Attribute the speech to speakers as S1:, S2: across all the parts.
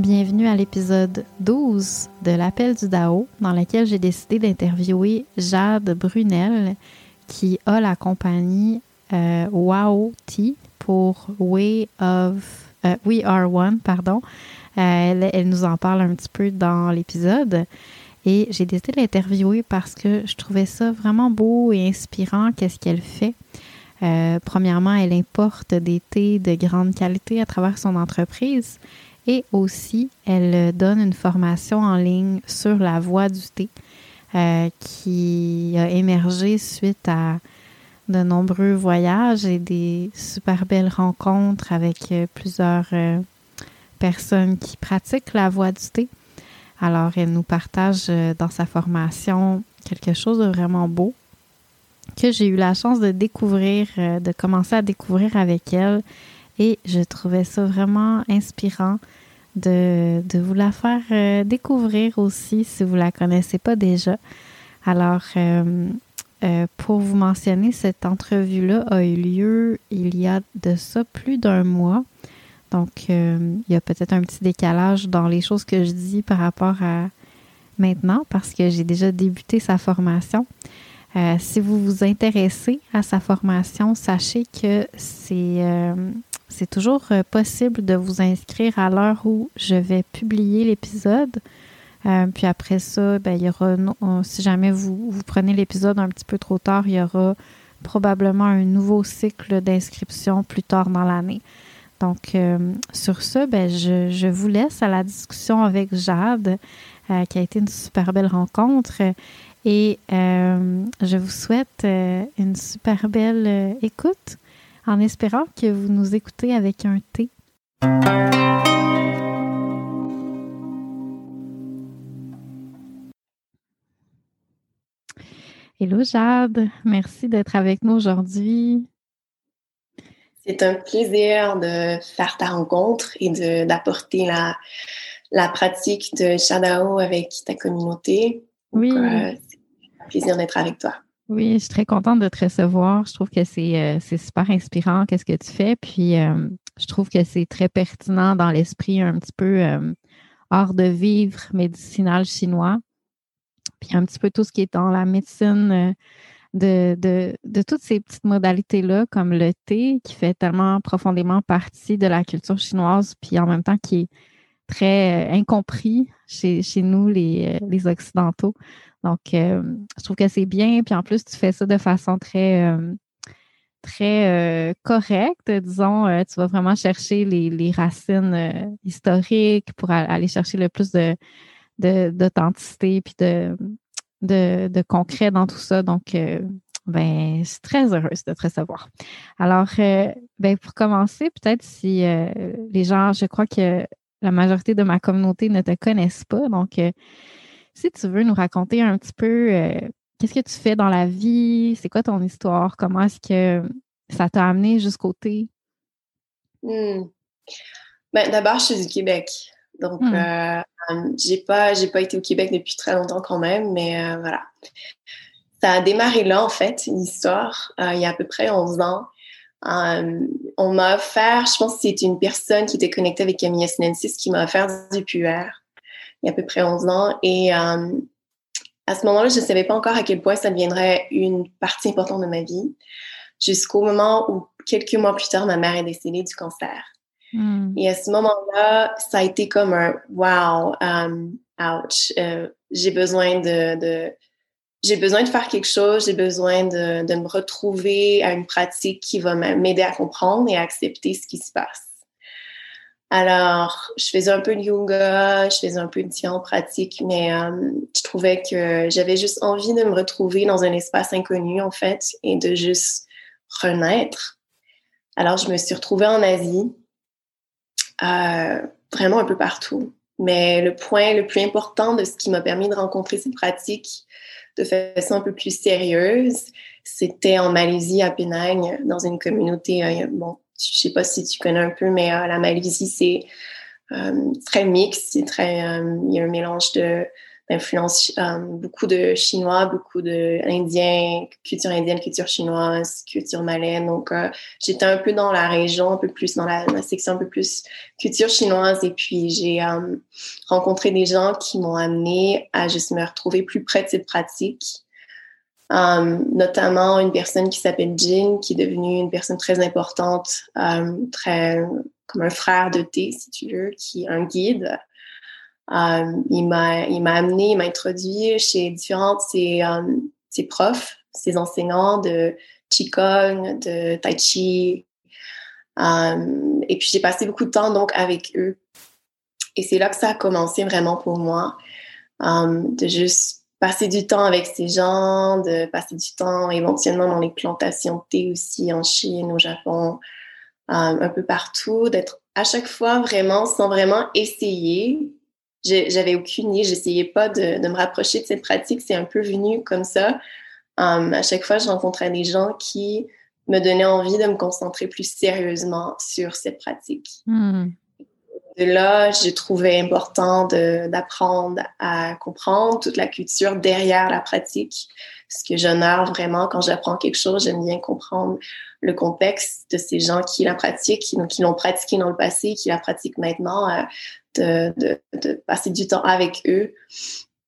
S1: Bienvenue à l'épisode 12 de l'Appel du Dao, dans lequel j'ai décidé d'interviewer Jade Brunel, qui a la compagnie euh, Wow Tea pour Way of euh, We Are One, pardon. Euh, elle, nous en parle un petit peu dans l'épisode. Et j'ai décidé de l'interviewer parce que je trouvais ça vraiment beau et inspirant, qu'est-ce qu'elle fait. premièrement, elle importe des thés de grande qualité à travers son entreprise. Et aussi, elle donne une formation en ligne sur la voie du thé euh, qui a émergé suite à de nombreux voyages et des super belles rencontres avec euh, plusieurs euh, personnes qui pratiquent la voie du thé. Alors, elle nous partage dans sa formation quelque chose de vraiment beau que j'ai eu la chance de découvrir, de commencer à découvrir avec elle et je trouvais ça vraiment inspirant de, vous la faire euh, découvrir aussi si vous la connaissez pas déjà. Alors, euh, euh, pour vous mentionner, cette entrevue-là a eu lieu il y a de ça plus d'un mois. Donc, il y a peut-être un petit décalage dans les choses que je dis par rapport à maintenant parce que j'ai déjà débuté sa formation. si vous vous intéressez à sa formation, sachez que c'est c'est toujours euh, possible de vous inscrire à l'heure où je vais publier l'épisode. Euh, puis après ça, ben, il y aura, si jamais vous, vous prenez l'épisode un petit peu trop tard, il y aura probablement un nouveau cycle d'inscription plus tard dans l'année. Donc, euh, sur ce, ben, je, je, vous laisse à la discussion avec Jade, qui a été une super belle rencontre. Et je vous souhaite une super belle écoute en espérant que vous nous écoutez avec un thé. Hello Jade, merci d'être avec nous aujourd'hui.
S2: C'est un plaisir de faire ta rencontre et d'apporter la, la pratique de Shadao avec ta communauté.
S1: Oui.
S2: Euh, c'est un plaisir d'être avec toi.
S1: Oui, je suis très contente de te recevoir. Je trouve que c'est euh, super inspirant, qu'est-ce que tu fais. Puis, euh, je trouve que c'est très pertinent dans l'esprit un petit peu euh, hors de vivre médicinal chinois. Puis, un petit peu tout ce qui est dans la médecine de, de, de toutes ces petites modalités-là, comme le thé, qui fait tellement profondément partie de la culture chinoise, puis en même temps qui est très incompris chez, chez nous, les, les Occidentaux. Donc, euh, je trouve que c'est bien. Puis en plus, tu fais ça de façon très, euh, très euh, correcte. Disons, tu vas vraiment chercher les, racines historiques pour aller chercher le plus de, d'authenticité puis de, de, concret dans tout ça. Donc, ben, je suis très heureuse de te recevoir. Alors, ben, pour commencer, peut-être si les gens, je crois que la majorité de ma communauté ne te connaissent pas. Donc, si tu veux nous raconter un petit peu euh, qu'est-ce que tu fais dans la vie, c'est quoi ton histoire, comment est-ce que ça t'a amené jusqu'au thé?
S2: Hmm. Ben, d'abord, je suis du Québec. Donc, hmm. euh, j'ai pas, j'ai pas été au Québec depuis très longtemps quand même, mais euh, voilà. Ça a démarré là, en fait, une histoire, euh, il y a à peu près 11 ans. on m'a offert, je pense que c'est une personne qui était connectée avec Camille Sinensis qui m'a offert du puer il y a à peu près 11 ans. Et à ce moment-là, je ne savais pas encore à quel point ça deviendrait une partie importante de ma vie, jusqu'au moment où, quelques mois plus tard, ma mère est décédée du cancer. Hmm. Et à ce moment-là, ça a été comme un wow, um, ouch. Euh, j'ai besoin de, de j'ai besoin de faire quelque chose, j'ai besoin de, de, me retrouver à une pratique qui va m'aider à comprendre et à accepter ce qui se passe. Alors, je faisais un peu de yoga, je faisais un peu de différentes pratiques, mais euh, je trouvais que j'avais juste envie de me retrouver dans un espace inconnu, en fait, et de juste renaître. Alors, je me suis retrouvée en Asie, euh, vraiment un peu partout. Mais le point le plus important de ce qui m'a permis de rencontrer ces pratiques de façon un peu plus sérieuse, c'était en Malaisie, à Penang, dans une communauté, euh, bon, je sais pas si tu connais un peu, mais euh, la Malaisie, c'est très mixte, c'est très, il y a un mélange de influence euh, beaucoup de Chinois, beaucoup d'Indiens, culture indienne, culture chinoise, culture malaise. Donc, euh, j'étais un peu dans la région, un peu plus dans la, section un peu plus culture chinoise. Et puis, j'ai euh, rencontré des gens qui m'ont amené à juste me retrouver plus près de cette pratique. Notamment une personne qui s'appelle Jin, qui est devenue une personne très importante, très comme un frère de thé, si tu veux, qui est un guide euh, il m'a amené, il m'a introduit chez différentes ses, euh, ses profs, ses enseignants de qigong, de tai chi. Euh, et puis j'ai passé beaucoup de temps donc avec eux. Et c'est là que ça a commencé vraiment pour moi, de juste passer du temps avec ces gens, de passer du temps éventuellement dans les plantations de thé aussi en Chine, au Japon, un peu partout, d'être à chaque fois vraiment sans vraiment essayer, j'avais aucune idée, j'essayais pas de, me rapprocher de cette pratique, c'est un peu venu comme ça. Um, à chaque fois, je rencontrais des gens qui me donnaient envie de me concentrer plus sérieusement sur cette pratique. Hmm. Là, j'ai trouvé important d'apprendre à comprendre toute la culture derrière la pratique, ce que j'honore vraiment quand j'apprends quelque chose, j'aime bien comprendre le contexte de ces gens qui la pratiquent, donc qui l'ont pratiqué dans le passé, qui la pratiquent maintenant, euh, de, de, passer du temps avec eux.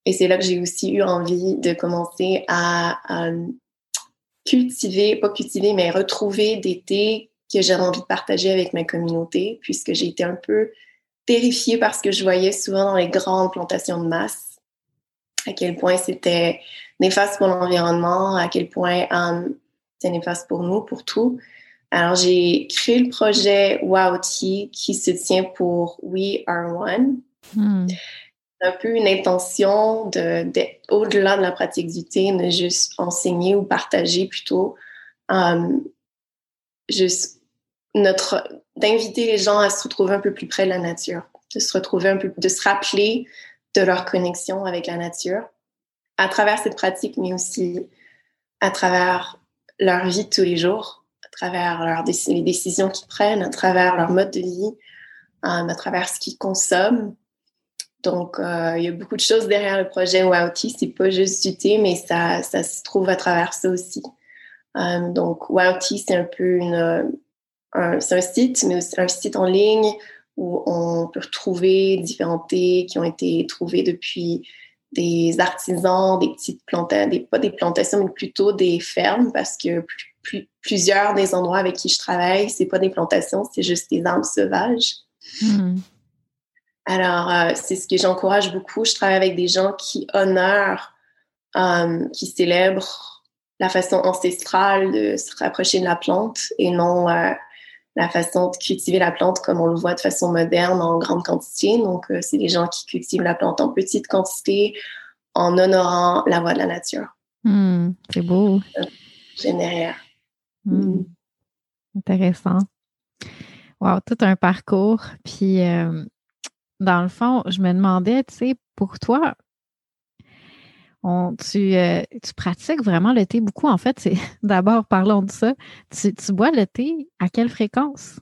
S2: Et c'est là que j'ai aussi eu envie de commencer à, cultiver, pas cultiver, mais retrouver des thés que j'avais envie de partager avec ma communauté, puisque j'ai été un peu terrifiée par ce que je voyais souvent dans les grandes plantations de masse, à quel point c'était néfaste pour l'environnement, à quel point um, c'était néfaste pour nous, pour tout. Alors, j'ai créé le projet WOWT qui se tient pour We Are One. Hmm. Un peu une intention de, au-delà de la pratique du thé, de juste enseigner ou partager plutôt, um, juste notre, d'inviter les gens à se retrouver un peu plus près de la nature, de se retrouver un peu, de se rappeler de leur connexion avec la nature à travers cette pratique, mais aussi à travers leur vie de tous les jours travers leur les décisions qu'ils prennent, à travers leur mode de vie, euh, à travers ce qu'ils consomment. Donc, euh, il y a beaucoup de choses derrière le projet Wowty. C'est pas juste du thé, mais ça, ça se trouve à travers ça aussi. Euh, donc, Wowty, c'est un peu une, un, c'est un site, mais aussi un site en ligne où on peut retrouver différents thés qui ont été trouvés depuis des artisans, des petites plantations, des, pas des plantations, mais plutôt des fermes, parce que plusieurs des endroits avec qui je travaille, c'est pas des plantations, c'est juste des arbres sauvages. Hmm. Alors, euh, c'est ce que j'encourage beaucoup. Je travaille avec des gens qui honorent, euh, qui célèbrent la façon ancestrale de se rapprocher de la plante et non euh, la façon de cultiver la plante comme on le voit de façon moderne en grande quantité. Donc, c'est des gens qui cultivent la plante en petite quantité en honorant la voix de la nature.
S1: Hmm, c'est beau.
S2: Généraire.
S1: Hmm. Intéressant. Wow, tout un parcours. Puis, euh, dans le fond, je me demandais, tu sais, pour toi, euh, tu, pratiques vraiment le thé beaucoup. En fait, d'abord, parlons de ça. Tu, bois le thé à quelle fréquence?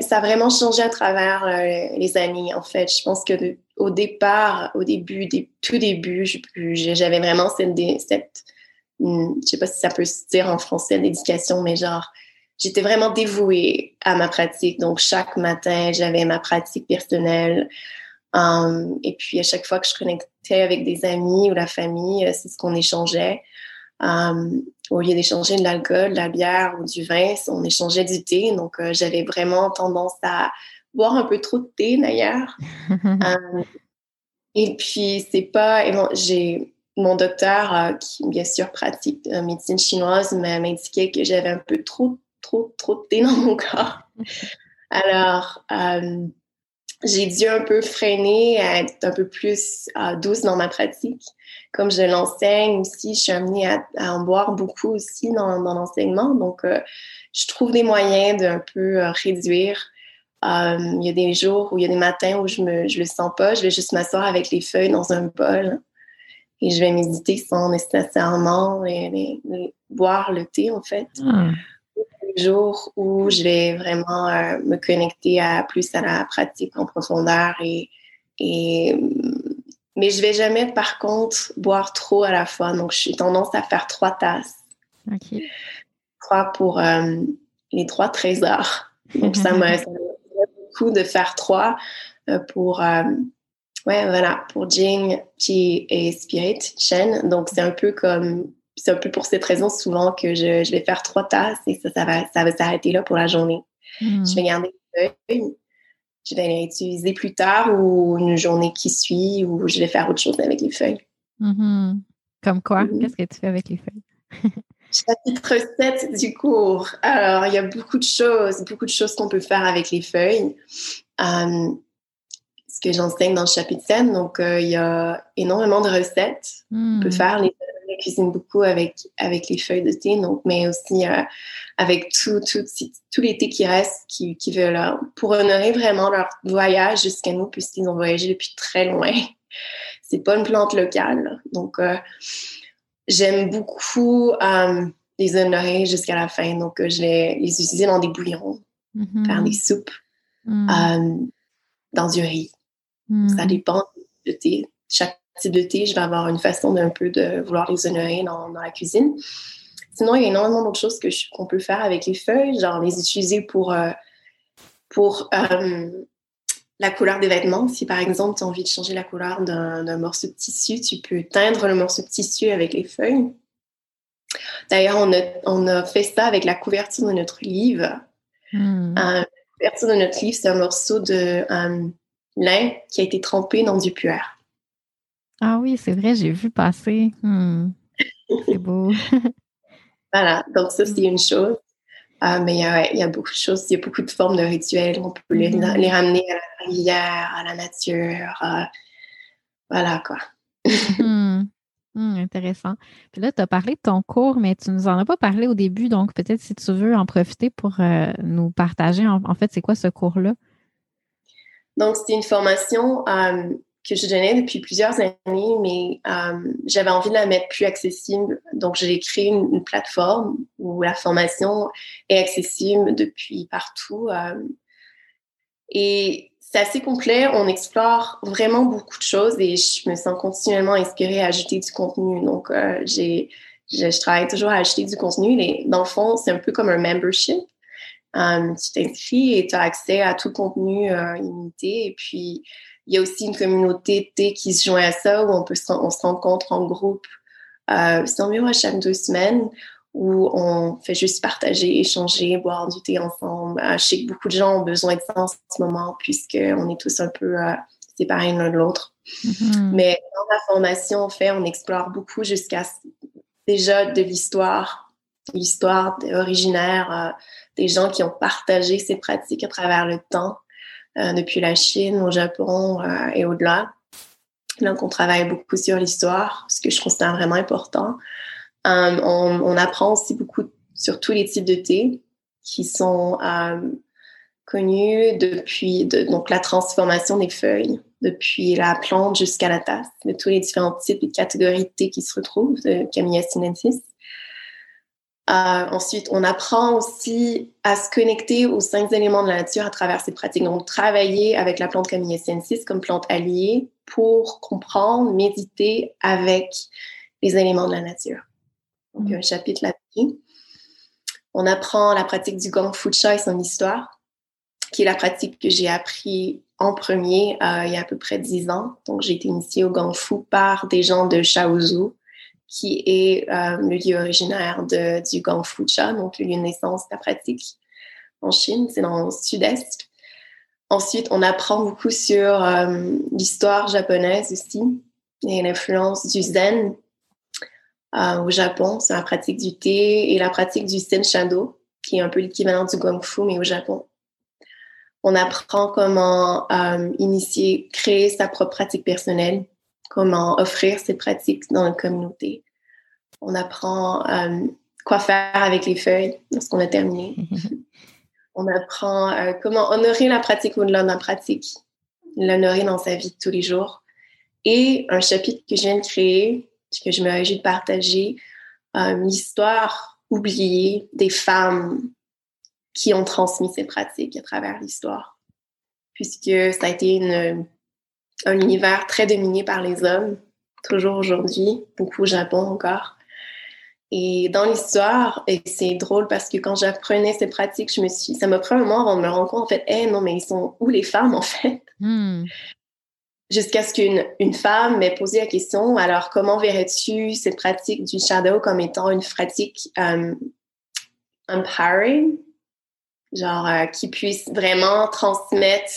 S2: ça, a vraiment changé à travers les années, en fait. Je pense que au départ, au début, tout début, j'avais vraiment cette, cette hmm, je sais pas si ça peut se dire en français, l'éducation, mais genre, j'étais vraiment dévouée à ma pratique. Donc, chaque matin, j'avais ma pratique personnelle. Um, et puis, à chaque fois que je connectais avec des amis ou la famille, euh, c'est ce qu'on échangeait. Um, au lieu d'échanger de l'alcool, de la bière ou du vin, on échangeait du thé. Donc, euh, j'avais vraiment tendance à boire un peu trop de thé, d'ailleurs. Um, et puis, c'est pas... J'ai mon docteur, euh, qui bien sûr pratique médecine chinoise, m'a indiqué que j'avais un peu trop trop, trop de thé dans mon corps. Alors, euh, j'ai dû un peu freiner, être un peu plus euh, douce dans ma pratique. Comme je l'enseigne aussi, je suis amenée à, en boire beaucoup aussi dans, l'enseignement. Donc, euh, je trouve des moyens d'un peu réduire. il y a des jours où il y a des matins où je ne le sens pas. Je vais juste m'asseoir avec les feuilles dans un bol et je vais méditer sans nécessairement boire le thé, en fait. Ah jours où je vais vraiment euh, me connecter à plus à la pratique en profondeur et, et mais je vais jamais par contre boire trop à la fois. Donc j'ai tendance à faire trois tasses.
S1: Ok.
S2: Trois pour euh, les trois trésors. Donc ça me beaucoup de faire trois euh, pour ouais voilà pour Jing, Chi et Spirit Chen donc c'est un peu comme c'est un peu pour cette raison souvent que je, vais faire trois tasses et ça, ça va, ça va s'arrêter là pour la journée. Hmm. Je vais garder les feuilles, je vais les utiliser plus tard ou une journée qui suit ou je vais faire autre chose avec les feuilles.
S1: Mm-hmm. Comme quoi? Mm-hmm. Qu'est-ce que tu fais avec les feuilles?
S2: Chapitre 7 du cours. Alors, il y a beaucoup de choses, beaucoup de choses qu'on peut faire avec les feuilles. Euh, ce que j'enseigne dans le chapitre 7, donc euh, il y a énormément de recettes. On peut hmm. faire les cuisine beaucoup avec, avec les feuilles de thé, donc, mais aussi euh, avec tout, tout, tous les thés qui restent, qui, qui veulent, pour honorer vraiment leur voyage jusqu'à nous, puisqu'ils ont voyagé depuis très loin. C'est pas une plante locale. Donc, euh, j'aime beaucoup euh, les honorer jusqu'à la fin. Donc, je vais les utiliser dans des bouillons, mm-hmm. faire des soupes, mm. dans du riz. Ça mm. dépend de thé. Chaque type de thé, je vais avoir une façon d'un peu de vouloir les honorer dans, la cuisine. Sinon, il y a énormément d'autres choses qu'on peut faire avec les feuilles, genre les utiliser pour, euh, pour euh, la couleur des vêtements. Si par exemple, tu as envie de changer la couleur d'un morceau de tissu, tu peux teindre le morceau de tissu avec les feuilles. D'ailleurs, on a, on a, fait ça avec la couverture de notre livre. Hmm. Euh, la couverture de notre livre, c'est un morceau de lin qui a été trempé dans du puer.
S1: Ah oui, c'est vrai, j'ai vu passer. Hmm. C'est beau.
S2: voilà, donc ça, c'est une chose. Ah, mais il y, a, beaucoup de choses, il y a beaucoup de formes de rituels. On peut les, mm-hmm. ramener à la rivière, à la nature. Euh, voilà, quoi.
S1: Hmm. Hmm, intéressant. Puis là, tu as parlé de ton cours, mais tu nous en as pas parlé au début, donc peut-être si tu veux en profiter pour euh, nous partager, en, fait, c'est quoi ce cours-là?
S2: Donc, c'est une formation euh, que je donnais depuis plusieurs années, mais euh, j'avais envie de la mettre plus accessible. Donc, j'ai créé une, plateforme où la formation est accessible depuis partout. Euh, et c'est assez complet. On explore vraiment beaucoup de choses et je me sens continuellement inspirée à ajouter du contenu. Donc, euh, j'ai, je, travaille toujours à ajouter du contenu. Et dans le fond, c'est un peu comme un membership. tu t'inscris et tu as accès à tout contenu illimité. Et puis, il y a aussi une communauté T qui se joint à ça où on peut se, on se rencontre en groupe. Euh, c'est environ à chaque deux semaines où on fait juste partager, échanger, boire du thé ensemble. Euh, je sais que beaucoup de gens ont besoin de ça en ce moment puisqu'on est tous un peu euh, séparés l'un de l'autre. Mm-hmm. Mais dans la formation, en fait, on explore beaucoup jusqu'à déjà de l'histoire, l'histoire originaire euh, des gens qui ont partagé ces pratiques à travers le temps. Euh, depuis la Chine au Japon euh, et au-delà. Donc, on travaille beaucoup sur l'histoire, ce que je considère vraiment important. Euh, on, apprend aussi beaucoup sur tous les types de thé qui sont connus depuis donc la transformation des feuilles, depuis la plante jusqu'à la tasse, de tous les différents types et catégories de thé qui se retrouvent, de Camilla sinensis. Euh, ensuite, on apprend aussi à se connecter aux cinq éléments de la nature à travers ces pratiques. Donc, travailler avec la plante Camille 6 comme plante alliée pour comprendre, méditer avec les éléments de la nature. Donc, mm. un chapitre là-dessus. On apprend la pratique du Gong Fu Cha et son histoire, qui est la pratique que j'ai appris en premier euh, il y a à peu près dix ans. Donc, j'ai été initiée au Gong Fu par des gens de Shaozu, qui est euh, le lieu originaire de, du Gong Fu Cha, donc le lieu de naissance de la pratique en Chine. C'est dans le sud-est. Ensuite, on apprend beaucoup sur euh, l'histoire japonaise aussi et l'influence du zen euh, au Japon sur la pratique du thé et la pratique du Sensado, qui est un peu l'équivalent du Gong Fu, mais au Japon. On apprend comment euh, initier, créer sa propre pratique personnelle, comment offrir ses pratiques dans la communauté. On apprend euh, quoi faire avec les feuilles lorsqu'on a terminé. On apprend comment honorer la pratique au-delà de la pratique, l'honorer dans sa vie de tous les jours. Et un chapitre que je viens de créer que je me réjouis de partager euh, l'histoire oubliée des femmes qui ont transmis ces pratiques à travers l'histoire. Puisque ça a été une, un univers très dominé par les hommes, toujours aujourd'hui, beaucoup au Japon encore. Et dans l'histoire, et c'est drôle parce que quand j'apprenais ces pratiques, je me suis, ça m'a pris un moment avant de me rendre compte, en fait, hey, non, mais ils sont où les femmes, en fait? Hmm jusqu'à ce qu'une une femme m'ait posé la question, alors comment verrais-tu cette pratique du shadow comme étant une pratique um, empowering, genre euh, qui puisse vraiment transmettre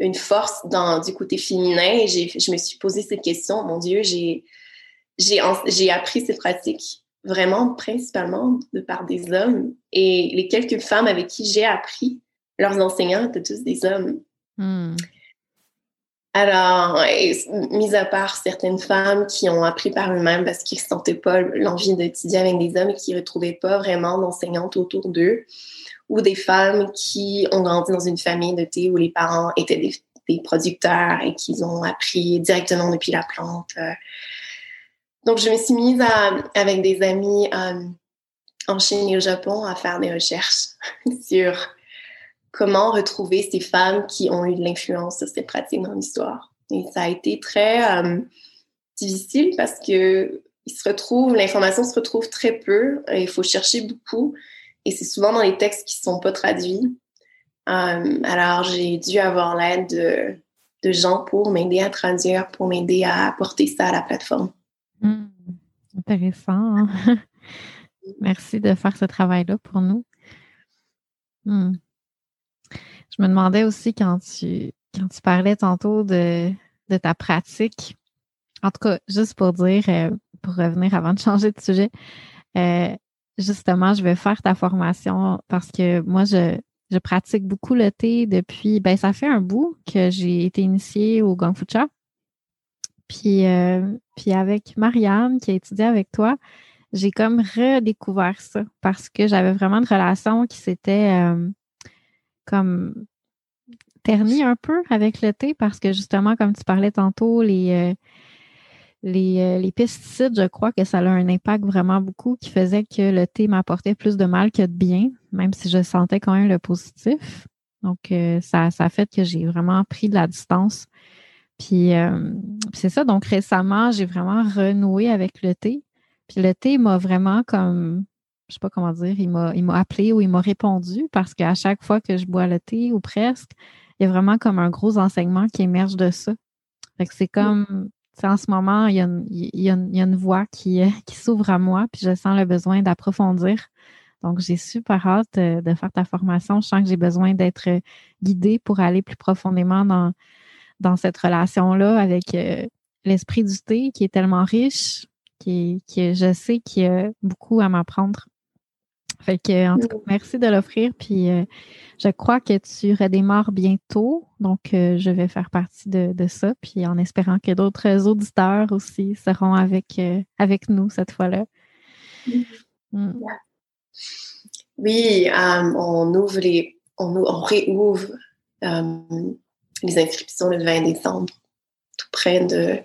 S2: une force dans, du côté féminin. Et je me suis posé cette question, mon Dieu, j'ai j'ai appris cette pratique vraiment principalement de par des hommes. Et les quelques femmes avec qui j'ai appris, leurs enseignants étaient tous des hommes. Hmm. Alors, mis à part certaines femmes qui ont appris par eux-mêmes parce qu'ils ne sentaient pas l'envie d'étudier avec des hommes et qui ne retrouvaient pas vraiment d'enseignantes autour d'eux, ou des femmes qui ont grandi dans une famille de thé où les parents étaient des, producteurs et qu'ils ont appris directement depuis la plante. Donc, je me suis mise avec des amis euh, en Chine et au Japon à faire des recherches sur comment retrouver ces femmes qui ont eu de l'influence sur ces pratiques dans l'histoire. Et ça a été très euh, difficile parce que il se l'information se retrouve très peu, il faut chercher beaucoup, et c'est souvent dans les textes qui ne sont pas traduits. Euh, alors, j'ai dû avoir l'aide de, gens pour m'aider à traduire, pour m'aider à apporter ça à la plateforme.
S1: Hmm. intéressant. Hein? Merci de faire ce travail-là pour nous. Hmm. Je me demandais aussi quand tu, quand tu parlais tantôt de, de ta pratique, en tout cas, juste pour dire, euh, pour revenir avant de changer de sujet, euh, justement, je vais faire ta formation parce que moi, je, pratique beaucoup le thé depuis, ben, ça fait un bout que j'ai été initiée au Gong Fu Cha. Puis, euh, puis avec Marianne, qui a étudié avec toi, j'ai comme redécouvert ça parce que j'avais vraiment une relation qui s'était comme terni un peu avec le thé parce que justement, comme tu parlais tantôt, les, euh, euh, les, pesticides, je crois que ça a un impact vraiment beaucoup qui faisait que le thé m'apportait plus de mal que de bien, même si je sentais quand même le positif. Donc, euh, ça, ça a fait que j'ai vraiment pris de la distance. Puis, c'est ça. Donc, récemment, j'ai vraiment renoué avec le thé. Puis le thé m'a vraiment comme je sais pas comment dire, il m'a, il m'a appelé ou il m'a répondu parce qu'à chaque fois que je bois le thé ou presque, il y a vraiment comme un gros enseignement qui émerge de ça. Fait que c'est comme, en ce moment, il y a une, voie qui, qui s'ouvre à moi, puis je sens le besoin d'approfondir. Donc, j'ai super hâte euh, de faire ta formation. Je sens que j'ai besoin d'être guidée pour aller plus profondément dans, cette relation-là avec euh, l'esprit du thé qui est tellement riche, qui, qui je sais qu'il y a beaucoup à m'apprendre. Fait que, en tout cas, merci de l'offrir. Puis, euh, je crois que tu redémarres bientôt. Donc, euh, je vais faire partie de, ça. Puis, en espérant que d'autres auditeurs aussi seront avec, euh, avec nous cette fois-là.
S2: Mm. Oui, on ouvre les, on, on réouvre les inscriptions le 20 décembre, tout près de,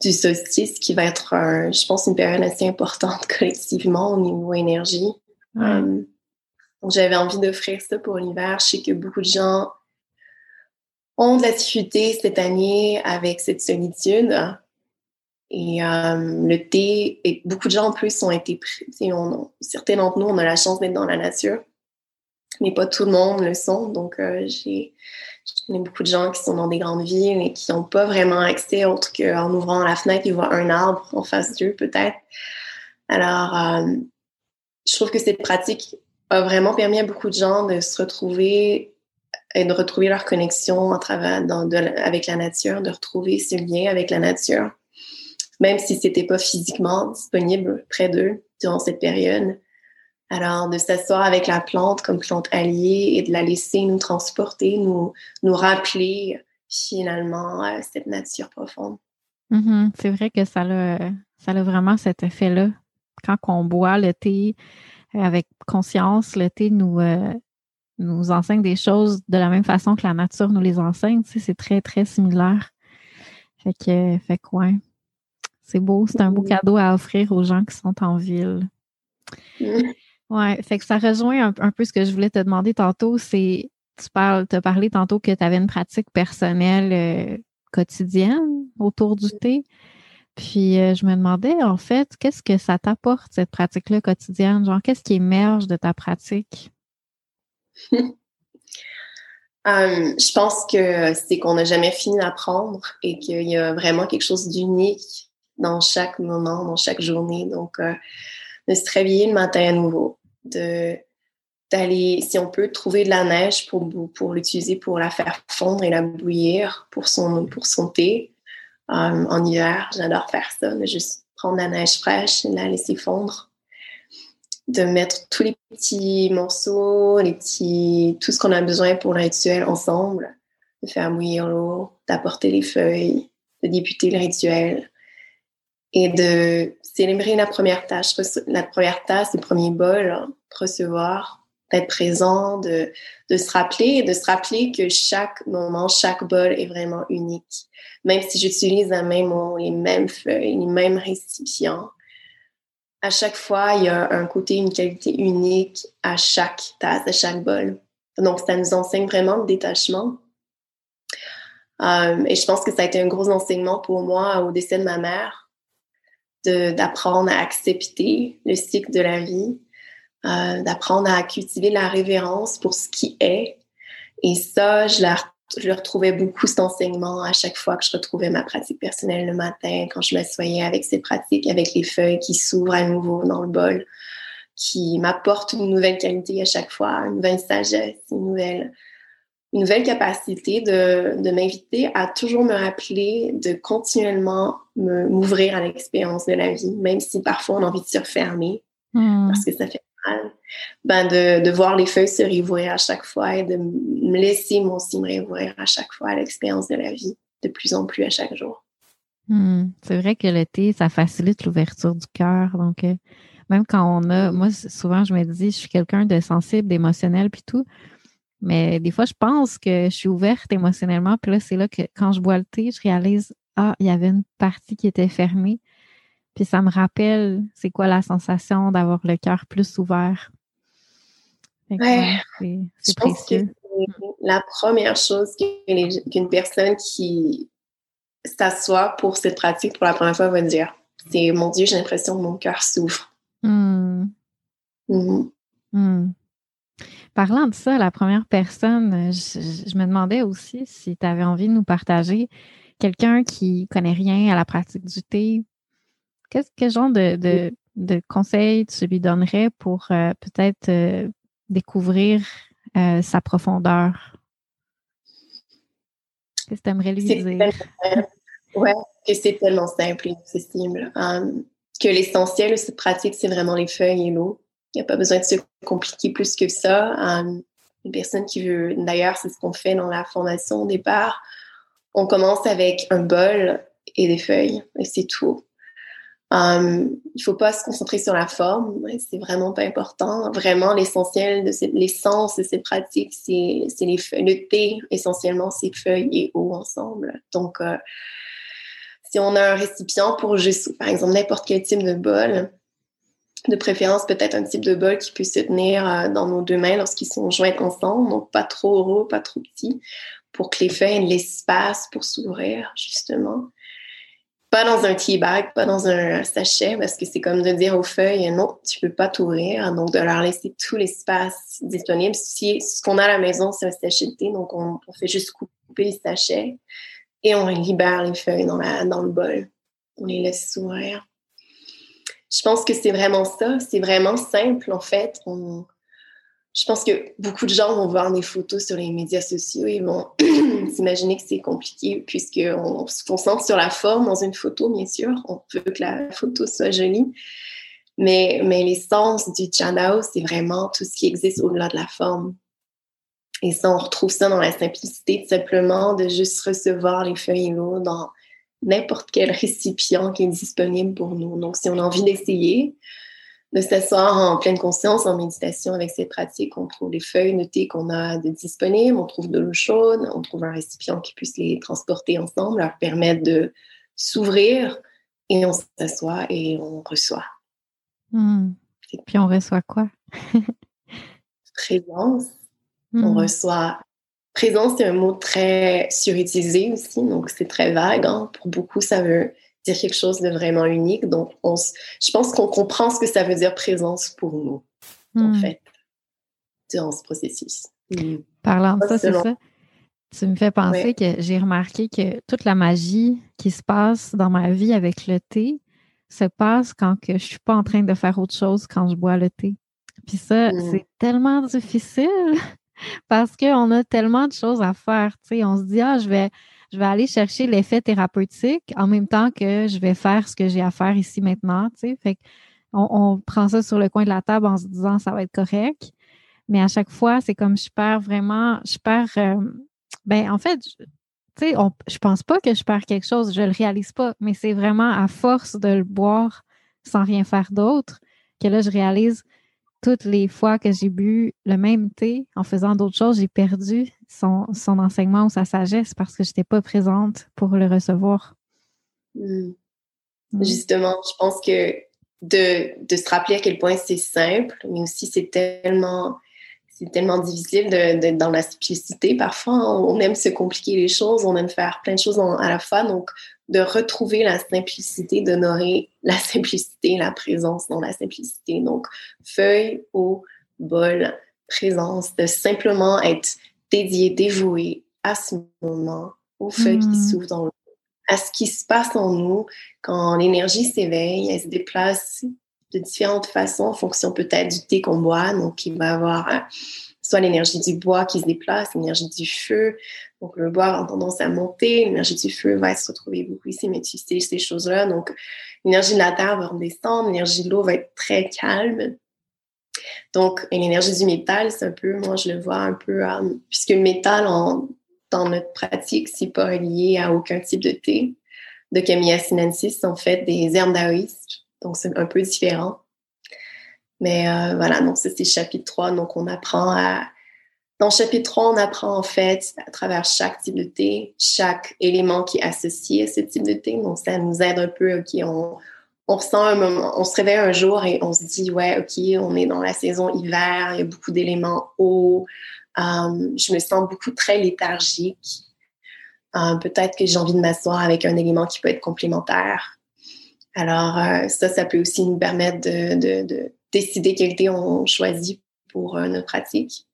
S2: du solstice, qui va être, je pense, une période assez importante collectivement au niveau énergie. Euh, j'avais envie d'offrir ça pour l'hiver. Je sais que beaucoup de gens ont de la difficulté cette année avec cette solitude. Et euh, le thé, et beaucoup de gens en plus ont été pris. certains d'entre nous, on a la chance d'être dans la nature, mais pas tout le monde le sont. Donc, euh, j'ai, connais beaucoup de gens qui sont dans des grandes villes et qui n'ont pas vraiment accès autre qu'en ouvrant la fenêtre, ils voient un arbre en face d'eux, peut-être. Alors, je trouve que cette pratique a vraiment permis à beaucoup de gens de se retrouver et de retrouver leur connexion à travers, avec la nature, de retrouver ce lien avec la nature, même si c'était pas physiquement disponible près d'eux durant cette période. Alors, de s'asseoir avec la plante comme plante alliée et de la laisser nous transporter, nous, nous rappeler finalement euh, cette nature profonde.
S1: Mm-hmm. C'est vrai que ça a, ça a vraiment cet effet-là. Quand on boit le thé euh, avec conscience, le thé nous, euh, nous enseigne des choses de la même façon que la nature nous les enseigne. c'est très, très similaire. Fait que, fait quoi? C'est beau, c'est un beau cadeau à offrir aux gens qui sont en ville. Ouais, fait que ça rejoint un, peu ce que je voulais te demander tantôt. C'est, tu parles, as parlé tantôt que tu avais une pratique personnelle euh, quotidienne autour du thé. Puis euh, je me demandais, en fait, qu'est-ce que ça t'apporte, cette pratique-là quotidienne? Genre, qu'est-ce qui émerge de ta pratique?
S2: Hum, je pense que c'est qu'on n'a jamais fini d'apprendre et qu'il y a vraiment quelque chose d'unique dans chaque moment, dans chaque journée. Donc, euh, de se réveiller le matin à nouveau, de d'aller, si on peut, trouver de la neige pour, pour l'utiliser pour la faire fondre et la bouillir pour son, pour son thé. Hum, en hiver, j'adore faire ça, de juste prendre la neige fraîche et la laisser fondre de mettre tous les petits morceaux, les petits, tout ce qu'on a besoin pour le rituel ensemble, de faire mouiller l'eau, d'apporter les feuilles, de débuter le rituel et de célébrer la première tâche, la première tasse, le premier bol, hein, recevoir, d'être présent, de, de se rappeler de se rappeler que chaque moment, chaque bol est vraiment unique. Même si j'utilise la même eau, les mêmes feuilles, les mêmes récipients, à chaque fois, il y a un côté, une qualité unique à chaque tasse, à chaque bol. Donc, ça nous enseigne vraiment le détachement. Euh, et je pense que ça a été un gros enseignement pour moi au décès de ma mère, d'apprendre à accepter le cycle de la vie, euh, d'apprendre à cultiver la révérence pour ce qui est. Et ça, je je retrouvais beaucoup cet enseignement à chaque fois que je retrouvais ma pratique personnelle le matin, quand je m'assoyais avec ces pratiques, avec les feuilles qui s'ouvrent à nouveau dans le bol, qui m'apportent une nouvelle qualité à chaque fois, une nouvelle sagesse, une nouvelle, une nouvelle capacité de, de m'inviter à toujours me rappeler de continuellement m'ouvrir à l'expérience de la vie, même si parfois on a envie de se refermer, hmm. parce que ça fait ben de, voir les feuilles se réouvrir à chaque fois et de me laisser moi aussi me à chaque fois à l'expérience de la vie, de plus en plus à chaque jour.
S1: Hmm. c'est vrai que le thé, ça facilite l'ouverture du cœur. Donc, euh, même quand on a, moi, souvent, je me dis, je suis quelqu'un de sensible, d'émotionnel, puis tout. Mais des fois, je pense que je suis ouverte émotionnellement. Puis là, c'est là que quand je bois le thé, je réalise, ah, il y avait une partie qui était fermée. Puis ça me rappelle c'est quoi la sensation d'avoir le cœur plus ouvert?
S2: c'est précieux. la première chose qu'une personne qui s'assoit pour cette pratique pour la première fois va dire, c'est mon Dieu, j'ai l'impression que mon cœur s'ouvre.
S1: Hmm. Mm-hmm. Hmm. Parlant de ça, la première personne, je, me demandais aussi si tu avais envie de nous partager quelqu'un qui connaît rien à la pratique du thé, quel genre de, conseils tu lui donnerais pour euh, peut-être euh, découvrir euh, sa profondeur? Qu'est-ce que tu aimerais lui dire?
S2: Oui, que c'est tellement simple et accessible. Um, que l'essentiel de cette pratique, c'est vraiment les feuilles et l'eau. Il n'y a pas besoin de se compliquer plus que ça. Um, une personne qui veut, d'ailleurs, c'est ce qu'on fait dans la formation au départ. On commence avec un bol et des feuilles, et c'est tout. Um, il faut pas se concentrer sur la forme, c'est vraiment pas important. Vraiment, l'essentiel de l'essence de cette pratique, c'est les le thé essentiellement, c'est feuilles et eau ensemble. Donc, euh, si on a un récipient pour juste, par exemple, n'importe quel type de bol, De préférence, peut-être un type de bol qui peut se tenir euh, dans nos deux mains lorsqu'ils sont joints ensemble, donc pas trop gros, pas trop petit, pour que les feuilles aient l'espace pour s'ouvrir, justement. Pas dans un tea bag, pas dans un sachet, parce que c'est comme de dire aux feuilles, non, tu peux pas t'ouvrir. Donc, de leur laisser tout l'espace disponible. Si ce qu'on a à la maison, c'est un sachet de thé, donc on, fait juste couper les sachets et on libère les feuilles dans, le bol. On les laisse s'ouvrir. Je pense que c'est vraiment ça. C'est vraiment simple, en fait. Je pense que beaucoup de gens vont voir des photos sur les médias sociaux et vont s'imaginer que c'est compliqué puisqu'on se concentre sur la forme dans une photo, bien sûr. On veut que la photo soit jolie. Mais, mais l'essence du Chanao, c'est vraiment tout ce qui existe au-delà de la forme. Et ça, on retrouve ça dans la simplicité de simplement de juste recevoir les feuilles l'eau dans n'importe quel récipient qui est disponible pour nous. Donc, si on a envie d'essayer, de s'asseoir en pleine conscience, en méditation avec cette pratique. On trouve les feuilles thé qu'on a de disponibles, on trouve de l'eau chaude, on trouve un récipient qui puisse les transporter ensemble, leur permettre de s'ouvrir et on s'assoit et on reçoit.
S1: Hmm. Puis on reçoit quoi?
S2: Présence. On hmm. reçoit. Présence, c'est un mot très surutilisé aussi, donc c'est très vague. Hein. Pour beaucoup, ça veut dire quelque chose de vraiment unique. Donc, on, je pense qu'on comprend ce que ça veut dire présence pour nous, en hmm. fait, durant ce processus.
S1: Hmm. Parlant de ça, c'est ça. Tu me fais penser que j'ai remarqué que toute la magie qui se passe dans ma vie avec le thé se passe quand que je suis pas en train de faire autre chose quand je bois le thé. Puis ça, hmm. c'est tellement difficile parce qu'on a tellement de choses à faire. Tu sais, on se dit, ah, je vais je vais aller chercher l'effet thérapeutique en même temps que je vais faire ce que j'ai à faire ici maintenant. Tu sais. Fait on, prend ça sur le coin de la table en se disant ça va être correct. Mais à chaque fois, c'est comme je perds vraiment, je perds. Euh, ben, en fait, tu sais, je pense pas que je perds quelque chose, je le réalise pas, mais c'est vraiment à force de le boire sans rien faire d'autre que là, je réalise toutes les fois que j'ai bu le même thé en faisant d'autres choses, j'ai perdu son, enseignement ou sa sagesse parce que je n'étais pas présente pour le recevoir.
S2: Hmm. Hmm. Justement, je pense que de, se rappeler à quel point c'est simple, mais aussi c'est tellement c'est tellement difficile d'être dans la simplicité. Parfois, on aime se compliquer les choses, on aime faire plein de choses à la fois. Donc, de retrouver la simplicité, d'honorer la simplicité, la présence dans la simplicité. Donc, feuille, eau, bol, présence, de simplement être dédié, dévoué à ce moment, aux feuilles qui mmh. s'ouvrent dans l'eau, à ce qui se passe en nous quand l'énergie s'éveille, elle se déplace de différentes façons en fonction peut-être du thé qu'on boit. Donc, il va y avoir soit l'énergie du bois qui se déplace, l'énergie du feu. Donc, le bois a tendance à monter, l'énergie du feu va se retrouver beaucoup ici, mais tu sais ces choses-là. Donc, l'énergie de la terre va redescendre, l'énergie de l'eau va être très calme. Donc, l'énergie du métal, c'est un peu, moi, je le vois un peu, euh, puisque le métal, dans notre pratique, c'est pas lié à aucun type de thé. De Camilla sinensis, en fait, des herbes daoïstes donc, c'est un peu différent. Mais euh, voilà, donc c'est chapitre 3. Donc, on apprend à... Dans chapitre 3, on apprend en fait à travers chaque type de thé, chaque élément qui est associé à ce type de thé. Donc, ça nous aide un peu, OK, on, on ressent on se réveille un jour et on se dit, ouais, OK, on est dans la saison hiver, il y a beaucoup d'éléments hauts, euh, je me sens beaucoup très léthargique. Euh, peut-être que j'ai envie de m'asseoir avec un élément qui peut être complémentaire. Alors, euh, ça, ça peut aussi nous permettre de, décider quel thé on choisit pour euh, notre pratique.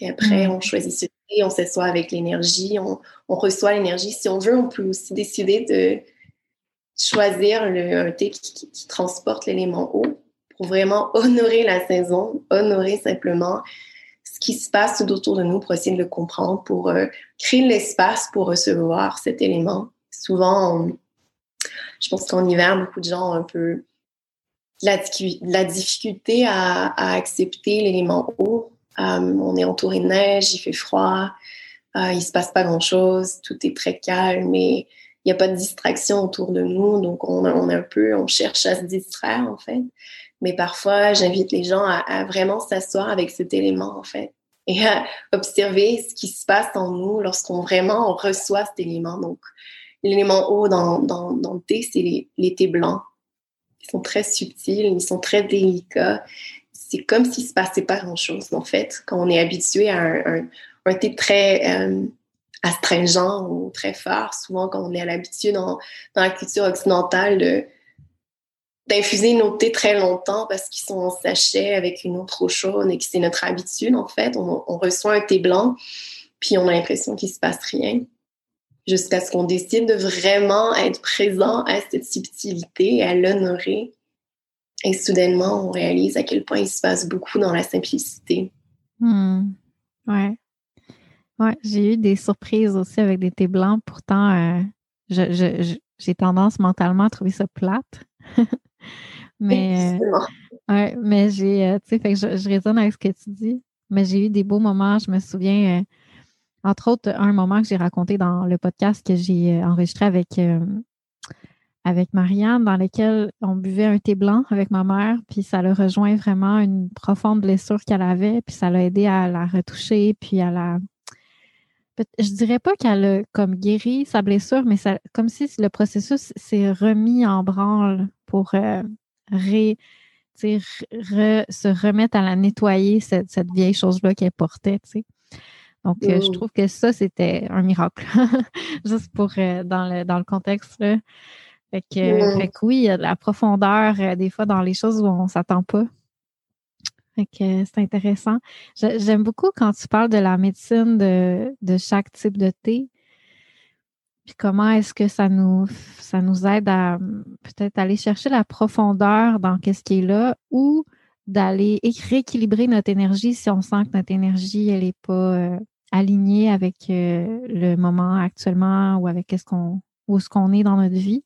S2: Et après, mm. on choisit ce thé, on s'assoit avec l'énergie, on, reçoit l'énergie. Si on veut, on peut aussi décider de choisir le, un thé qui, transporte l'élément eau pour vraiment honorer la saison, honorer simplement ce qui se passe tout autour de nous pour essayer de le comprendre, pour euh, créer l'espace pour recevoir cet élément. Souvent, on, je pense qu'en hiver, beaucoup de gens ont un peu la, la difficulté à, accepter l'élément eau. Euh, on est entouré de neige, il fait froid, euh, il se passe pas grand-chose, tout est très calme et il n'y a pas de distraction autour de nous, donc on, on un peu, on cherche à se distraire en fait. Mais parfois, j'invite les gens à, vraiment s'asseoir avec cet élément en fait et à observer ce qui se passe en nous lorsqu'on vraiment reçoit cet élément. Donc, l'élément haut dans, dans, dans, le thé, c'est les, thés blancs. Ils sont très subtils, ils sont très délicats. C'est comme s'il se passait pas grand-chose, en fait, quand on est habitué à un, thé très euh, astringent ou très fort. Souvent, quand on est à l'habitude dans, la culture occidentale de d'infuser nos thés très longtemps parce qu'ils sont en sachet avec une eau trop chaude et que c'est notre habitude, en fait. On, reçoit un thé blanc, puis on a l'impression qu'il se passe rien jusqu'à ce qu'on décide de vraiment être présent à cette subtilité, à l'honorer. Et soudainement, on réalise à quel point il se passe beaucoup dans la simplicité.
S1: Hmm. Ouais. Ouais, j'ai eu des surprises aussi avec des thés blancs. Pourtant, euh, j'ai tendance mentalement à trouver ça plate. mais, euh, ouais, mais j'ai, euh, tu sais, fait que je, je, résonne avec ce que tu dis. Mais j'ai eu des beaux moments. Je me souviens, entre autres, un moment que j'ai raconté dans le podcast que j'ai euh, enregistré avec, euh, avec Marianne, dans lequel on buvait un thé blanc avec ma mère, puis ça l'a rejoint vraiment une profonde blessure qu'elle avait, puis ça l'a aidé à la retoucher, puis à la. Je dirais pas qu'elle a comme guéri sa blessure, mais ça, comme si le processus s'est remis en branle pour euh, ré, se remettre à la nettoyer, cette, cette vieille chose-là qu'elle portait. tu sais. Donc, euh, je trouve que ça, c'était un miracle. Juste pour euh, dans, le, dans le contexte. Fait, que, oui, il y a de la profondeur euh, des fois dans les choses où on ne s'attend pas. Fait que c'est intéressant. J'aime beaucoup quand tu parles de la médecine de, de chaque type de thé. Puis comment est-ce que ça nous, ça nous aide à peut-être aller chercher la profondeur dans qu'est-ce qui est là ou d'aller rééquilibrer notre énergie si on sent que notre énergie, elle n'est pas euh, alignée avec euh, le moment actuellement ou avec ce qu'on où ce qu'on est dans notre vie.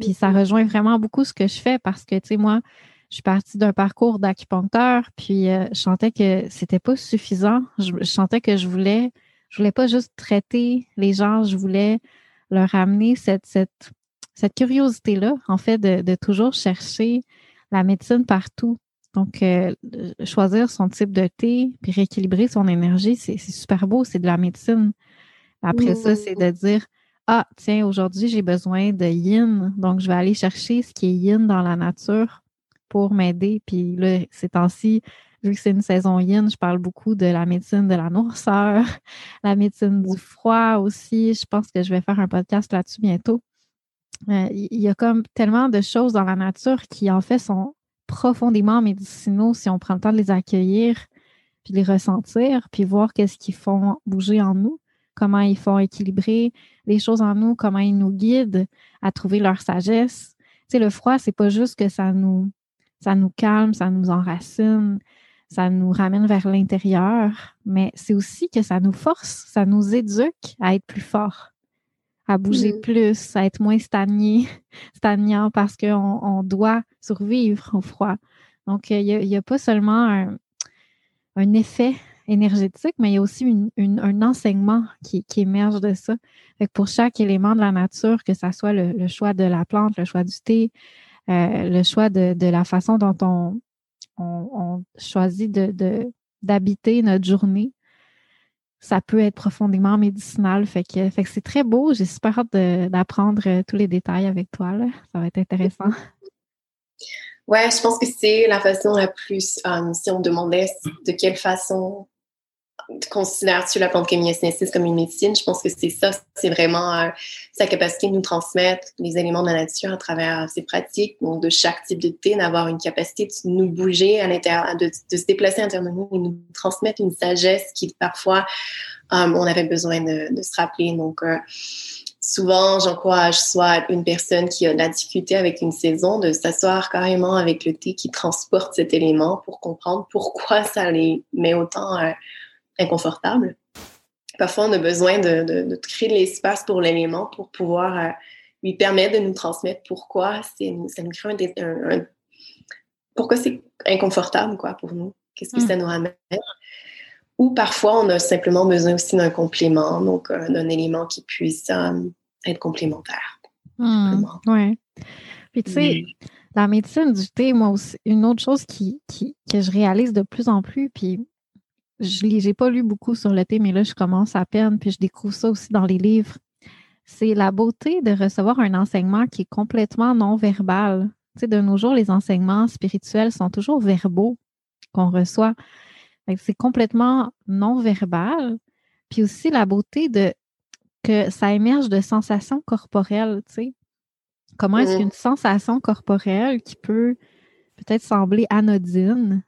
S1: Puis ça rejoint vraiment beaucoup ce que je fais parce que, tu sais, moi, je suis partie d'un parcours d'acupuncteur, puis euh, je sentais que c'était pas suffisant. Je, sentais que je voulais, je voulais pas juste traiter les gens, je voulais leur amener cette, cette, cette curiosité-là, en fait, de, de toujours chercher la médecine partout. Donc, euh, choisir son type de thé, puis rééquilibrer son énergie, c'est super beau, c'est de la médecine. Après ça, c'est de dire, ah, tiens, aujourd'hui, j'ai besoin de yin, donc je vais aller chercher ce qui est yin dans la nature pour m'aider. Puis là, ces temps-ci, vu que c'est une saison yin, je parle beaucoup de la médecine de la noirceur, la médecine du froid aussi. Je pense que je vais faire un podcast là-dessus bientôt. Euh, il y a comme tellement de choses dans la nature qui, en fait, sont profondément médicinaux si on prend le temps de les accueillir, puis les ressentir, puis voir qu'est-ce qu'ils font bouger en nous, comment ils font équilibrer les choses en nous, comment ils nous guident à trouver leur sagesse. Tu sais, le froid, c'est pas juste que ça nous, ça nous calme, ça nous enracine, ça nous ramène vers l'intérieur, mais c'est aussi que ça nous force, ça nous éduque à être plus forts à bouger mm. plus, à être moins stagné, stagnant parce qu'on on doit survivre au froid. Donc, il n'y a, pas seulement un, effet énergétique, mais il y a aussi un enseignement qui, émerge de ça. pour chaque élément de la nature, que ce soit le, choix de la plante, le choix du thé, euh, le choix de, la façon dont on, on, choisit d'habiter notre journée, ça peut être profondément médicinal. Fait que, fait que c'est très beau. J'ai super hâte d'apprendre euh, tous les détails avec toi. Ça va être intéressant.
S2: Ouais, je pense que c'est la façon la plus. Euh, si on me demandait de quelle façon considères-tu la plante kémiacinésis comme une médecine? Je pense que c'est ça, c'est vraiment euh, sa capacité de nous transmettre les éléments de la nature à travers ses pratiques, donc de chaque type de thé, d'avoir une capacité de nous bouger à l'intérieur, de, se déplacer à l'intérieur de nous et nous transmettre une sagesse qui parfois euh, on avait besoin de, se rappeler. Souvent, j'encourage soit une personne qui a de la difficulté avec une saison de s'asseoir carrément avec le thé qui transporte cet élément pour comprendre pourquoi ça les met autant inconfortable. Parfois, on a besoin de, de, créer de l'espace pour l'élément pour pouvoir euh, lui permettre de nous transmettre pourquoi c'est ça nous crée un, pourquoi c'est inconfortable quoi pour nous. Qu'est-ce que hmm. ça nous ramène? Ou parfois, on a simplement besoin aussi d'un complément, donc euh, d'un élément qui puisse euh, être complémentaire.
S1: Hmm. oui. Puis tu sais, la médecine du thé, moi aussi, une autre chose qui, qui, que je réalise de plus en plus, puis je n'ai pas lu beaucoup sur le thé, mais là, je commence à peine, puis je découvre ça aussi dans les livres. C'est la beauté de recevoir un enseignement qui est complètement non verbal. sais, de nos jours, les enseignements spirituels sont toujours verbaux qu'on reçoit. C'est complètement non verbal. Puis aussi la beauté de que ça émerge de sensations corporelles, tu sais. Comment est-ce mmh. qu'une sensation corporelle qui peut peut-être sembler anodine,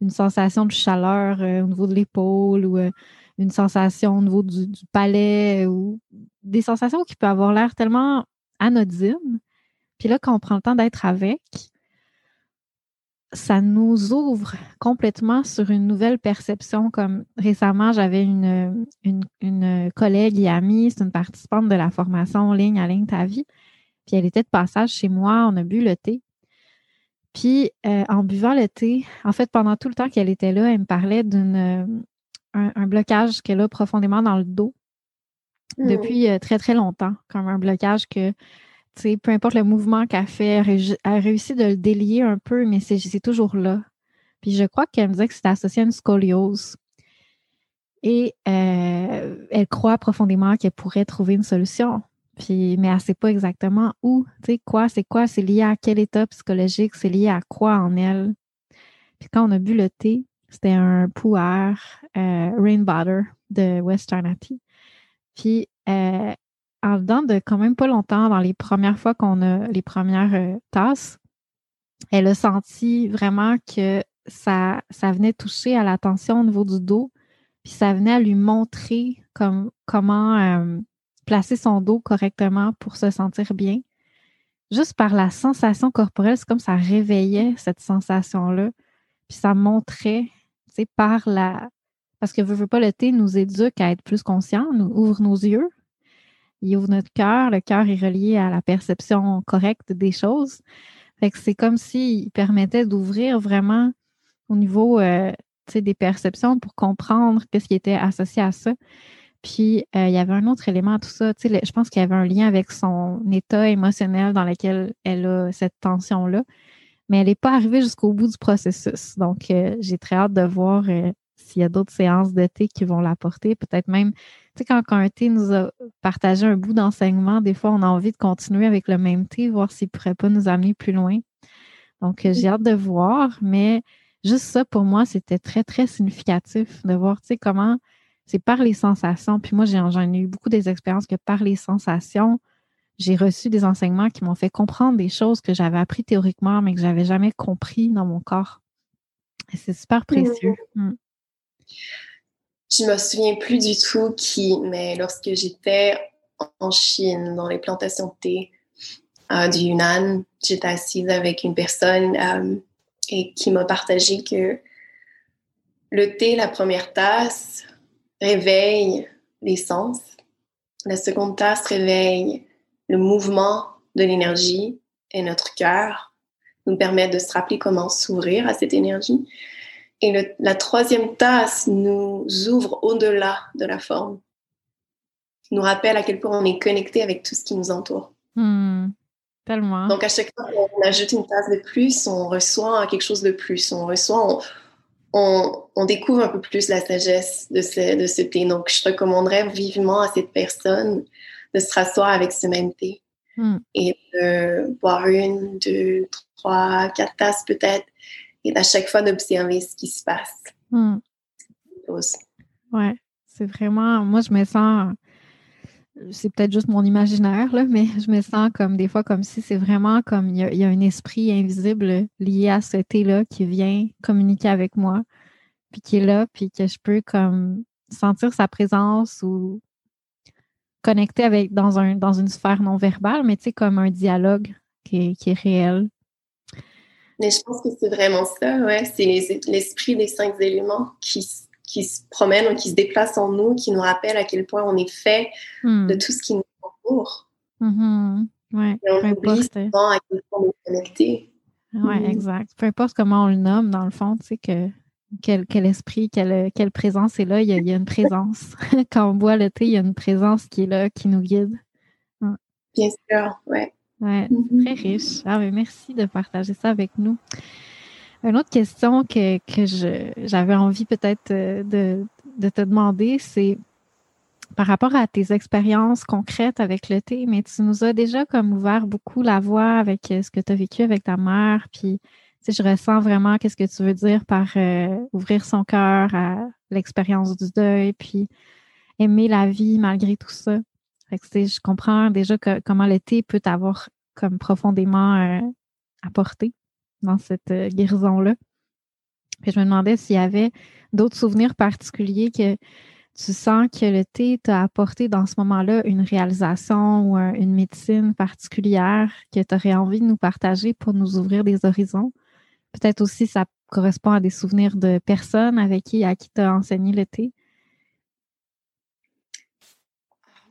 S1: une sensation de chaleur euh, au niveau de l'épaule ou euh, une sensation au niveau du, palais ou des sensations qui peuvent avoir l'air tellement anodines. Puis là, quand on prend le temps d'être avec, ça nous ouvre complètement sur une nouvelle perception. Comme récemment, j'avais une, une, collègue et amie, c'est une participante de la formation ligne à ligne ta vie. Puis elle était de passage chez moi, on a bu le thé. Puis euh, en buvant le thé, en fait, pendant tout le temps qu'elle était là, elle me parlait d'une un, blocage qu'elle a profondément dans le dos mmh. depuis euh, très, très longtemps, comme un blocage que, peu importe le mouvement qu'elle fait, elle, a réussi de le délier un peu, mais c'est toujours là. Puis je crois qu'elle me disait que c'était associé à une scoliose. Et euh, elle croit profondément qu'elle pourrait trouver une solution. Puis, mais elle ne sait pas exactement où, quoi, c'est quoi, c'est lié à quel état psychologique, c'est lié à quoi en elle? Puis quand on a bu le thé, c'était un puer euh, Rain Butter de Western Puis, euh, en dedans de quand même pas longtemps, dans les premières fois qu'on a les premières euh, tasses, elle a senti vraiment que ça, ça venait toucher à l'attention au niveau du dos, puis ça venait à lui montrer comme, comment placer son dos correctement pour se sentir bien. Juste par la sensation corporelle, c'est comme ça réveillait cette sensation-là, puis ça montrait par la. Parce que veut, veut pas, le thé nous éduque à être plus conscient, nous ouvre nos yeux, il ouvre notre cœur. Le cœur est relié à la perception correcte des choses. C'est comme s'il permettait d'ouvrir vraiment au niveau euh, des perceptions pour comprendre ce qui était associé à ça. Puis, euh, il y avait un autre élément à tout ça. je pense qu'il y avait un lien avec son état émotionnel dans lequel elle a cette tension-là mais elle n'est pas arrivée jusqu'au bout du processus. Donc, euh, j'ai très hâte de voir s'il y a d'autres séances de thé qui vont l'apporter. Peut-être même, sais, quand, un thé nous a partagé un bout d'enseignement, des fois, on a envie de continuer avec le même thé, voir s'il ne pourrait pas nous amener plus loin. Donc, euh, j'ai hâte de voir, mais juste ça, pour moi, c'était très, très significatif de voir, tu sais, comment c'est par les sensations. Puis moi, j'en ai eu beaucoup des expériences que par les sensations, j'ai reçu des enseignements qui m'ont fait comprendre des choses que j'avais appris théoriquement, mais que j'avais jamais compris dans mon corps. Et c'est super mmh. précieux.
S2: Je me souviens plus du tout qui, mais lorsque j'étais en Chine, dans les plantations de thé euh, du Yunnan, j'étais assise avec une personne euh, et qui m'a partagé que le thé, la première tasse, réveille les sens. La seconde tasse réveille le mouvement de l'énergie et notre cœur nous permettent de se rappeler comment s'ouvrir à cette énergie. Et la troisième tasse nous ouvre au-delà de la forme, nous rappelle à quel point on est connecté avec tout ce qui nous entoure.
S1: Hmm, tellement.
S2: Donc à chaque fois qu'on ajoute une tasse de plus, on reçoit quelque chose de plus. On reçoit, on, on, découvre un peu plus la sagesse de ce, de ce thé. Donc je recommanderais vivement à cette personne de se rasseoir avec ce même thé hmm. et de boire une, deux, trois, quatre tasses peut-être et à chaque fois d'observer ce qui se passe.
S1: Hmm. Ouais, c'est vraiment. Moi, je me sens. C'est peut-être juste mon imaginaire, là, mais je me sens comme des fois comme si c'est vraiment comme il y, a, un esprit invisible lié à ce thé-là qui vient communiquer avec moi, puis qui est là, puis que je peux comme sentir sa présence ou connecter avec dans, un, dans une sphère non verbale, mais tu sais, comme un dialogue qui est, réel.
S2: Mais je pense que c'est vraiment ça, ouais. C'est l'esprit des cinq éléments qui, qui se promènent ou qui se déplacent en nous, qui nous rappellent à quel point on est fait hmm. de tout ce qui nous entoure.
S1: Mm-hmm. Ouais,
S2: Et on oublie souvent à quel point on est connecté.
S1: Oui, mm-hmm. exact. Peu importe comment on le nomme, dans le fond, tu sais que quel, esprit, quelle, quelle, présence est là. Il y, a, une présence. Quand on boit le thé, il y a une présence qui est là, qui nous guide.
S2: Bien sûr, oui.
S1: Ouais, mm-hmm. très riche. Ah, merci de partager ça avec nous. Une autre question que, j'avais envie peut-être euh, de, te demander, c'est par rapport à tes expériences concrètes avec le thé, mais tu nous as déjà comme ouvert beaucoup la voie avec euh, ce que tu as vécu avec ta mère. Puis, tu je ressens vraiment qu'est-ce que tu veux dire par euh, ouvrir son cœur à l'expérience du deuil, puis aimer la vie malgré tout ça. Fait que, je comprends déjà comment le thé peut t'avoir comme profondément euh, apporté dans cette guérison-là. Puis je me demandais s'il y avait d'autres souvenirs particuliers que tu sens que le thé t'a apporté dans ce moment-là une réalisation ou une médecine particulière que tu aurais envie de nous partager pour nous ouvrir des horizons? Peut-être aussi ça correspond à des souvenirs de personnes avec qui, à qui tu as enseigné le thé.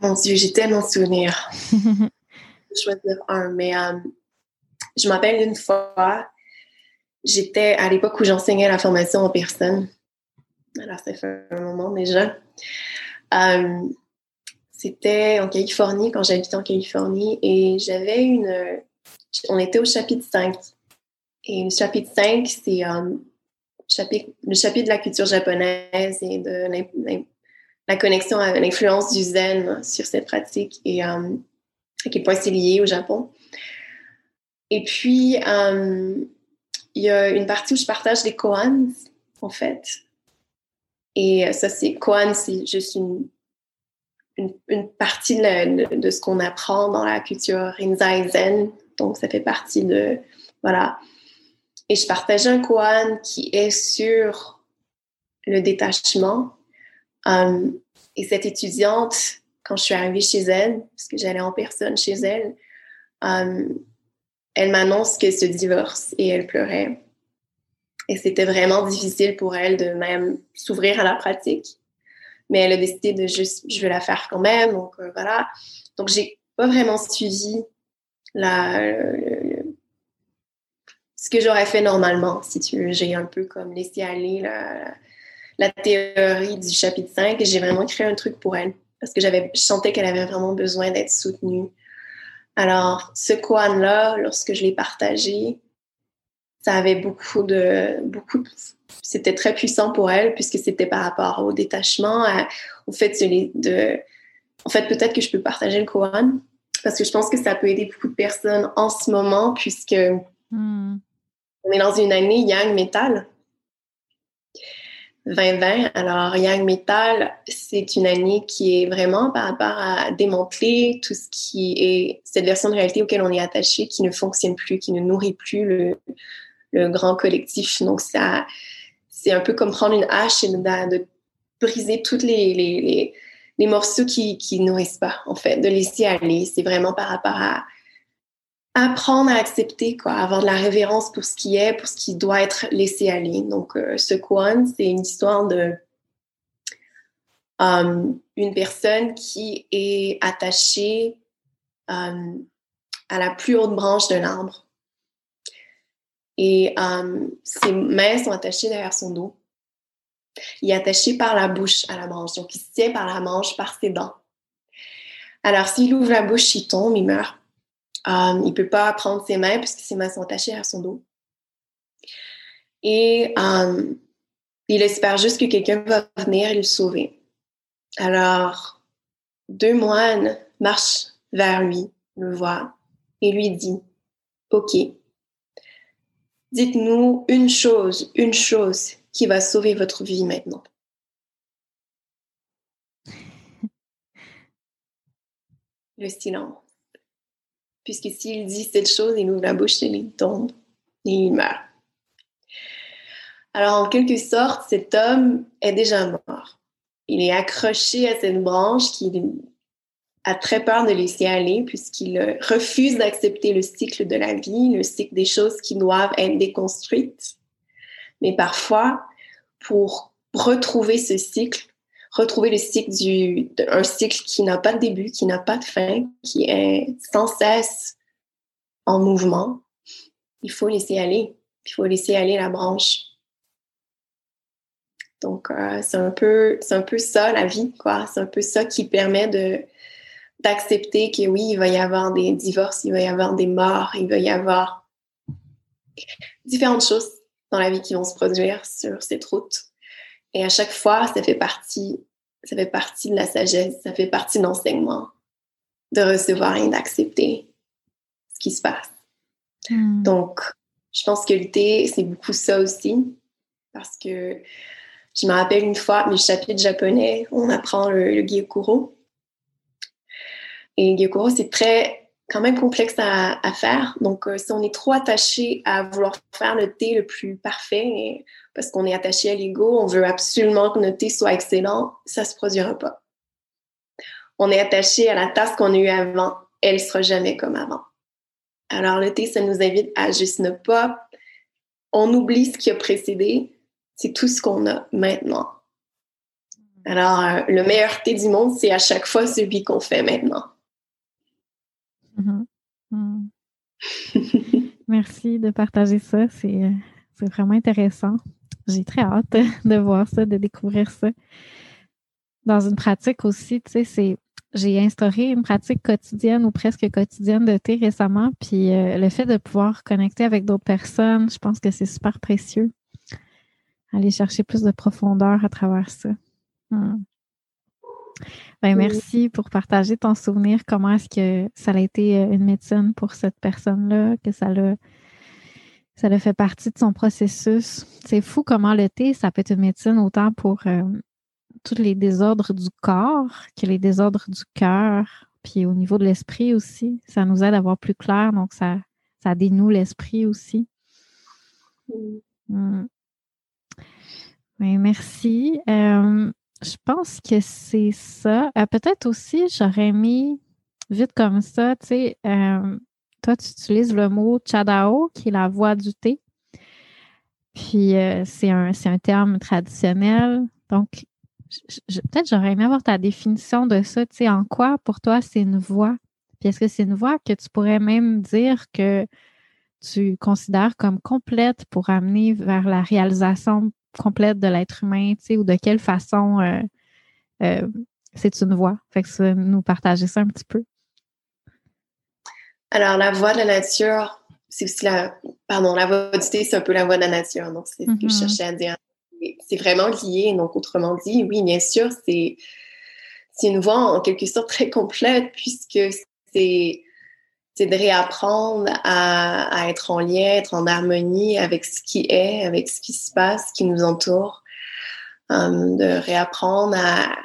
S2: Mon Dieu, j'ai tellement de souvenirs. choisir un, mais euh, je m'appelle une fois, j'étais à l'époque où j'enseignais la formation en personne. Alors, ça fait un moment déjà. Euh, c'était en Californie, quand j'habitais en Californie, et j'avais une. On était au chapitre 5. Et le chapitre 5, c'est euh, le chapitre de la culture japonaise et de la connexion à l'influence du zen sur cette pratique et euh, à quel point c'est lié au Japon. Et puis, il y a une partie où je partage des koans, en fait. Et ça, c'est koan, c'est juste une, une, partie de, de, ce qu'on apprend dans la culture Rinzai Zen. Donc, ça fait partie de. Voilà. Et je partage un koan qui est sur le détachement. Um, et cette étudiante, quand je suis arrivée chez elle, parce que j'allais en personne chez elle, um, elle m'annonce qu'elle se divorce et elle pleurait. Et c'était vraiment difficile pour elle de même s'ouvrir à la pratique. Mais elle a décidé de juste, je vais la faire quand même. Donc euh, voilà. Donc j'ai pas vraiment suivi la, ce que j'aurais fait normalement, si tu veux. J'ai un peu comme laissé aller la, la théorie du chapitre 5 et j'ai vraiment créé un truc pour elle parce que j'avais, je sentais qu'elle avait vraiment besoin d'être soutenue. Alors, ce koan-là, lorsque je l'ai partagé, ça avait beaucoup de beaucoup c'était très puissant pour elle puisque c'était par rapport au détachement au fait de en fait peut-être que je peux partager le Kohan parce que je pense que ça peut aider beaucoup de personnes en ce moment puisque hmm. on est dans une année Yang Metal 2020 alors Yang Metal c'est une année qui est vraiment par rapport à démanteler tout ce qui est cette version de réalité auquel on est attaché qui ne fonctionne plus qui ne nourrit plus le grand collectif. Donc, ça, c'est un peu comme prendre une hache et de, briser tous les, les, les, morceaux qui ne nourrissent pas, en fait, de laisser aller. C'est vraiment par rapport à apprendre à accepter, quoi, avoir de la révérence pour ce qui est, pour ce qui doit être laissé aller. Donc, euh, ce Kwan, c'est une histoire de um, une personne qui est attachée um, à la plus haute branche d'un arbre. Et euh, ses mains sont attachées derrière son dos. Il est attaché par la bouche à la branche. Donc, il se tient par la manche, par ses dents. Alors, s'il ouvre la bouche, il tombe, il meurt. Il ne peut pas prendre ses mains puisque ses mains sont attachées à son dos. Et il espère juste que quelqu'un va venir le sauver. Alors, deux moines marchent vers lui, le voient, et lui dit, OK, Dites-nous une chose, une chose qui va sauver votre vie maintenant. Le silence. Puisque s'il dit cette chose, il ouvre la bouche et il tombe et il meurt. Alors, en quelque sorte, cet homme est déjà mort. Il est accroché à cette branche qui a très peur de laisser aller puisqu'il refuse d'accepter le cycle de la vie, le cycle des choses qui doivent être déconstruites. Mais parfois, pour retrouver ce cycle, retrouver le cycle du, un cycle qui n'a pas de début, qui n'a pas de fin, qui est sans cesse en mouvement, il faut laisser aller. Il faut laisser aller la branche. Donc, euh, c'est un peu, un peu ça la vie, quoi. C'est un peu ça qui permet d'accepter que oui, il va y avoir des divorces, il va y avoir des morts, il va y avoir différentes choses dans la vie qui vont se produire sur cette route. Et à chaque fois, ça fait partie ça fait partie de la sagesse, ça fait partie de l'enseignement, de recevoir et d'accepter ce qui se passe. Hmm. Donc, je pense que le thé, c'est beaucoup ça aussi, parce que je me rappelle une fois, mes chapitres japonais, on apprend le, le gyokuro. Et le gyokuro, c'est très quand même complexe à, faire. Donc, euh, si on est trop attaché à vouloir faire le thé le plus parfait, parce qu'on est attaché à l'ego, on veut absolument que notre thé soit excellent, ça ne se produira pas. On est attaché à la tasse qu'on a eue avant, elle ne sera jamais comme avant. Alors, le thé, ça nous invite à juste ne pas. On oublie ce qui a précédé, c'est tout ce qu'on a maintenant. Alors, euh, le meilleur thé du monde, c'est à chaque fois celui qu'on fait maintenant.
S1: Mm-hmm. Mm. Merci de partager ça. C'est vraiment intéressant. J'ai très hâte de voir ça, de découvrir ça. Dans une pratique aussi, tu sais, c'est j'ai instauré une pratique quotidienne ou presque quotidienne de thé récemment, puis euh, le fait de pouvoir connecter avec d'autres personnes, je pense que c'est super précieux. Aller chercher plus de profondeur à travers ça. Mm. Ben, merci pour partager ton souvenir. Comment est-ce que ça a été euh, une médecine pour cette personne-là, que ça l'a ça a fait partie de son processus? C'est fou comment le thé, ça peut être une médecine autant pour euh, tous les désordres du corps que les désordres du cœur, puis au niveau de l'esprit aussi. Ça nous aide à voir plus clair, donc ça, ça dénoue l'esprit aussi. Mm. Merci. Euh, je pense que c'est ça. Euh, peut-être aussi, j'aurais mis vite comme ça, tu sais, euh, toi, tu utilises le mot chadao, qui est la voix du thé. Puis, euh, c'est un, un, terme traditionnel. Donc, peut-être j'aurais aimé avoir ta définition de ça. Tu sais, en quoi, pour toi, c'est une voix? Puis, est-ce que c'est une voix que tu pourrais même dire que tu considères comme complète pour amener vers la réalisation complète de l'être humain, tu sais, ou de quelle façon euh, euh, c'est une voix. Fait que ça, nous partager ça un petit peu.
S2: Alors, la voix de la nature, c'est aussi la. Pardon, la voix du thé, c'est un peu la voix de la nature. Donc, c'est ce que je mm-hmm. cherchais à dire. C'est vraiment lié. Donc, autrement dit, oui, bien sûr, c'est une voix en quelque sorte très complète puisque c'est c'est de réapprendre à, être en lien, être en harmonie avec ce qui est, avec ce qui se passe, ce qui nous entoure, hum, de réapprendre à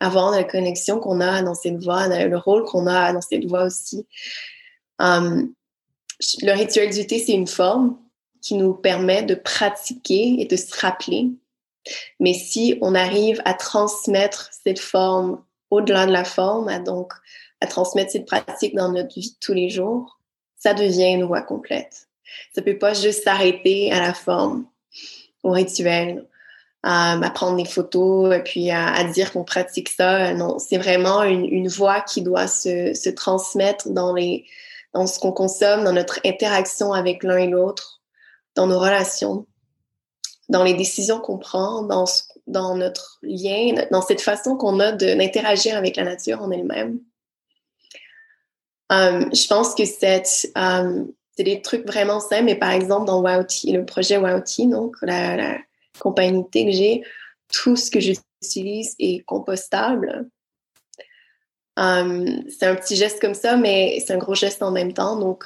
S2: avoir la connexion qu'on a dans cette voix, le rôle qu'on a dans cette voix aussi. Hum, le rituel du thé, c'est une forme qui nous permet de pratiquer et de se rappeler. Mais si on arrive à transmettre cette forme au-delà de la forme, à donc transmettre cette pratique dans notre vie de tous les jours, ça devient une voie complète. Ça peut pas juste s'arrêter à la forme, au rituel, à, prendre des photos et puis à, dire qu'on pratique ça. Non, c'est vraiment une, une voie qui doit se, se transmettre dans, les, dans ce qu'on consomme, dans notre interaction avec l'un et l'autre, dans nos relations, dans les décisions qu'on prend, dans, dans notre lien, dans cette façon qu'on a d'interagir avec la nature en elle-même. Um, je pense que um, c'est des trucs vraiment simples, mais par exemple, dans le projet WowT, donc la, compagnie que j'ai, tout ce que j'utilise est compostable. Um, c'est un petit geste comme ça, mais c'est un gros geste en même temps. Donc,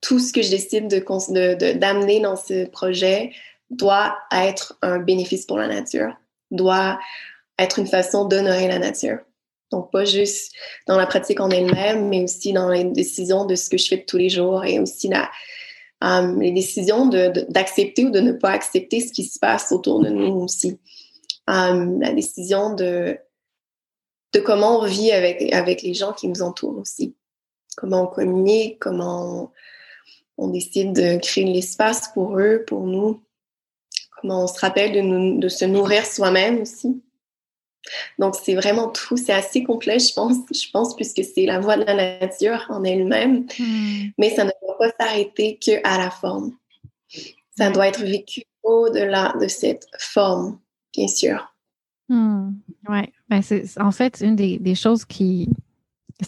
S2: tout ce que je décide de, d'amener dans ce projet doit être un bénéfice pour la nature, doit être une façon d'honorer la nature. Donc, pas juste dans la pratique en elle-même, mais aussi dans les décisions de ce que je fais tous les jours et aussi la, um, les décisions d'accepter de, ou de ne pas accepter ce qui se passe autour de nous aussi. Um, la décision de, de comment on vit avec, avec les gens qui nous entourent aussi. Comment on communique, comment on, décide de créer l'espace pour eux, pour nous. Comment on se rappelle de, de se nourrir soi-même aussi. Donc, c'est vraiment tout. C'est assez complet, je pense, je pense, puisque c'est la voix de la nature en elle-même. Hmm. Mais ça ne doit pas s'arrêter qu'à la forme. Ça doit être vécu au-delà de cette forme, bien sûr.
S1: Hmm. Oui. Ben, c'est en fait une des, choses qui,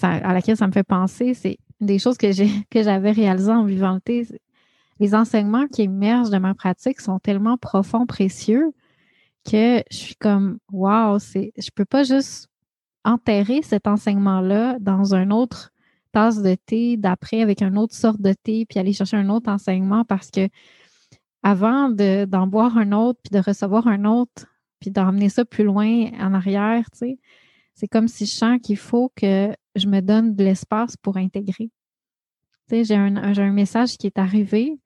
S1: à laquelle ça me fait penser, c'est des choses que j'ai que j'avais réalisées en vivant le thé. Les enseignements qui émergent de ma pratique sont tellement profonds, précieux, que je suis comme, wow, c'est, je peux pas juste enterrer cet enseignement-là dans un autre tasse de thé d'après avec une autre sorte de thé, puis aller chercher un autre enseignement parce que avant d'en boire un autre, puis de recevoir un autre, puis d'emmener ça plus loin en arrière, tu sais, c'est comme si je sens qu'il faut que je me donne de l'espace pour intégrer. Tu sais, j'ai un, un message qui est arrivé,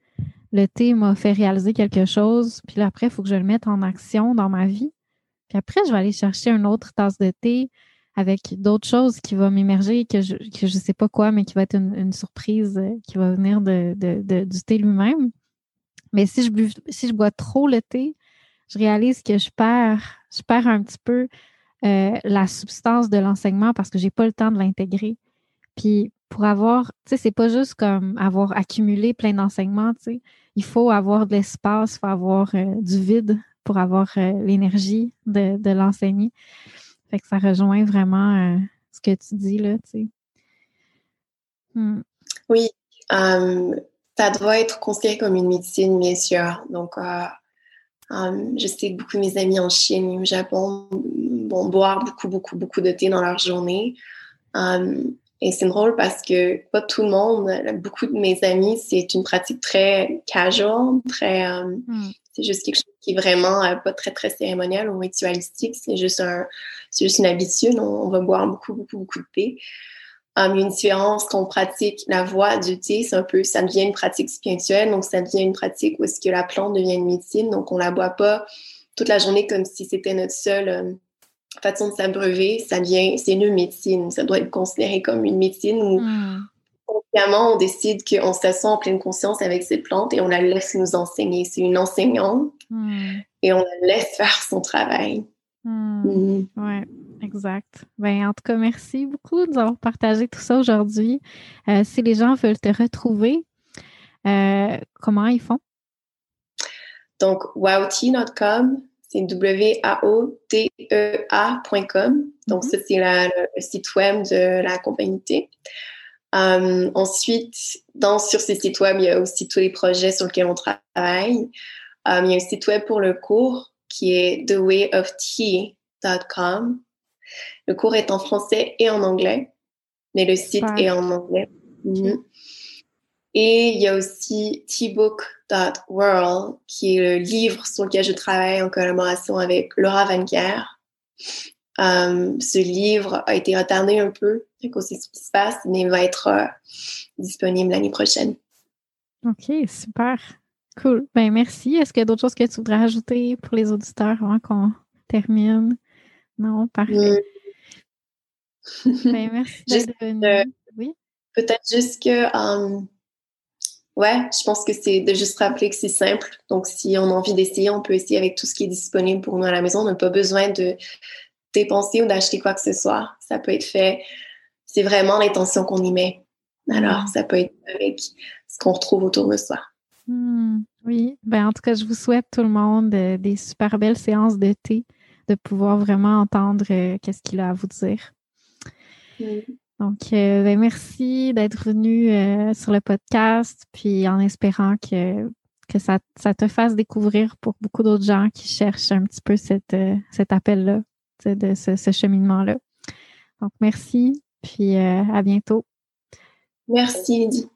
S1: le thé m'a fait réaliser quelque chose, puis après, il faut que je le mette en action dans ma vie. Puis après, je vais aller chercher une autre tasse de thé avec d'autres choses qui vont m'émerger, que je ne sais pas quoi, mais qui va être une, surprise euh, qui va venir de, du thé lui-même. Mais si je, bois trop le thé, je réalise que je perds, je perds un petit peu euh, la substance de l'enseignement parce que je n'ai pas le temps de l'intégrer. Puis pour avoir, tu sais, c'est pas juste comme avoir accumulé plein d'enseignements, tu sais. Il faut avoir de l'espace, il faut avoir euh, du vide pour avoir euh, l'énergie de, l'enseigner. Fait que ça rejoint vraiment euh, ce que tu dis, là, tu sais.
S2: Hmm. Oui, ça doit être considéré comme une médecine, bien sûr. Donc, je sais que beaucoup de mes amis en Chine au Japon vont boire beaucoup, beaucoup, beaucoup de thé dans leur journée. Et c'est drôle parce que pas tout le monde, beaucoup de mes amis, c'est une pratique très casual, très. Euh, hmm. C'est juste quelque chose qui est vraiment euh, pas très, très cérémonial ou ritualistique. C'est juste, un, juste une habitude. On, va boire beaucoup, beaucoup, beaucoup de thé. Um, une différence qu'on pratique la voie du thé, c'est un peu, ça devient une pratique spirituelle, donc ça devient une pratique où est-ce que la plante devient une médecine, donc on la boit pas toute la journée comme si c'était notre seul euh, façon de s'abreuver, ça vient, c'est une médecine. Ça doit être considéré comme une médecine où hmm. consciemment on décide qu'on s'assoit en pleine conscience avec cette plante et on la laisse nous enseigner. C'est une enseignante hmm. et on la laisse faire son travail.
S1: Mm-hmm. Oui, exact. Ben, en tout cas, merci beaucoup de nous avoir partagé tout ça aujourd'hui. Euh, si les gens veulent te retrouver, euh, comment ils font?
S2: Donc, wowty.com, c'est W-A-O-T-E-A.com. Donc, mhm. ça, c'est le site web de la compagnie euh, ensuite, dans, sur ce site web, il y a aussi tous les projets sur lesquels on travaille. Euh, il y a un site web pour le cours qui est thewayoftea.com. Le cours est en français et en anglais, mais le site est en anglais. Mhm. Et il y a aussi tbook.world, qui est le livre sur lequel je travaille en collaboration avec Laura Van Um, ce livre a été retardé un peu, c'est ce qui se passe, mais va être euh, disponible l'année prochaine.
S1: OK, super. Cool. Ben merci. Est-ce qu'il y a d'autres choses que tu voudrais ajouter pour les auditeurs avant qu'on termine? Non, parfait.
S2: Mm. ben, merci oui. Peut-être juste que um, Ouais, je pense que c'est de juste rappeler que c'est simple. Donc, si on a envie d'essayer, on peut essayer avec tout ce qui est disponible pour nous à la maison. On n'a pas besoin de dépenser ou d'acheter quoi que ce soit. Ça peut être fait. C'est vraiment l'intention qu'on y met. Alors, ça peut être avec ce qu'on retrouve autour de soi.
S1: Hmm, oui, ben, en tout cas, je vous souhaite tout le monde des super belles séances de thé, de pouvoir vraiment entendre euh, qu'est-ce qu'il a à vous dire. Donc, euh, ben, merci d'être venu euh, sur le podcast, puis en espérant que, que ça, te fasse découvrir pour beaucoup d'autres gens qui cherchent un petit peu euh, cet appel-là, de ce cheminement-là. Donc, merci, puis à bientôt.
S2: Merci, Lydie.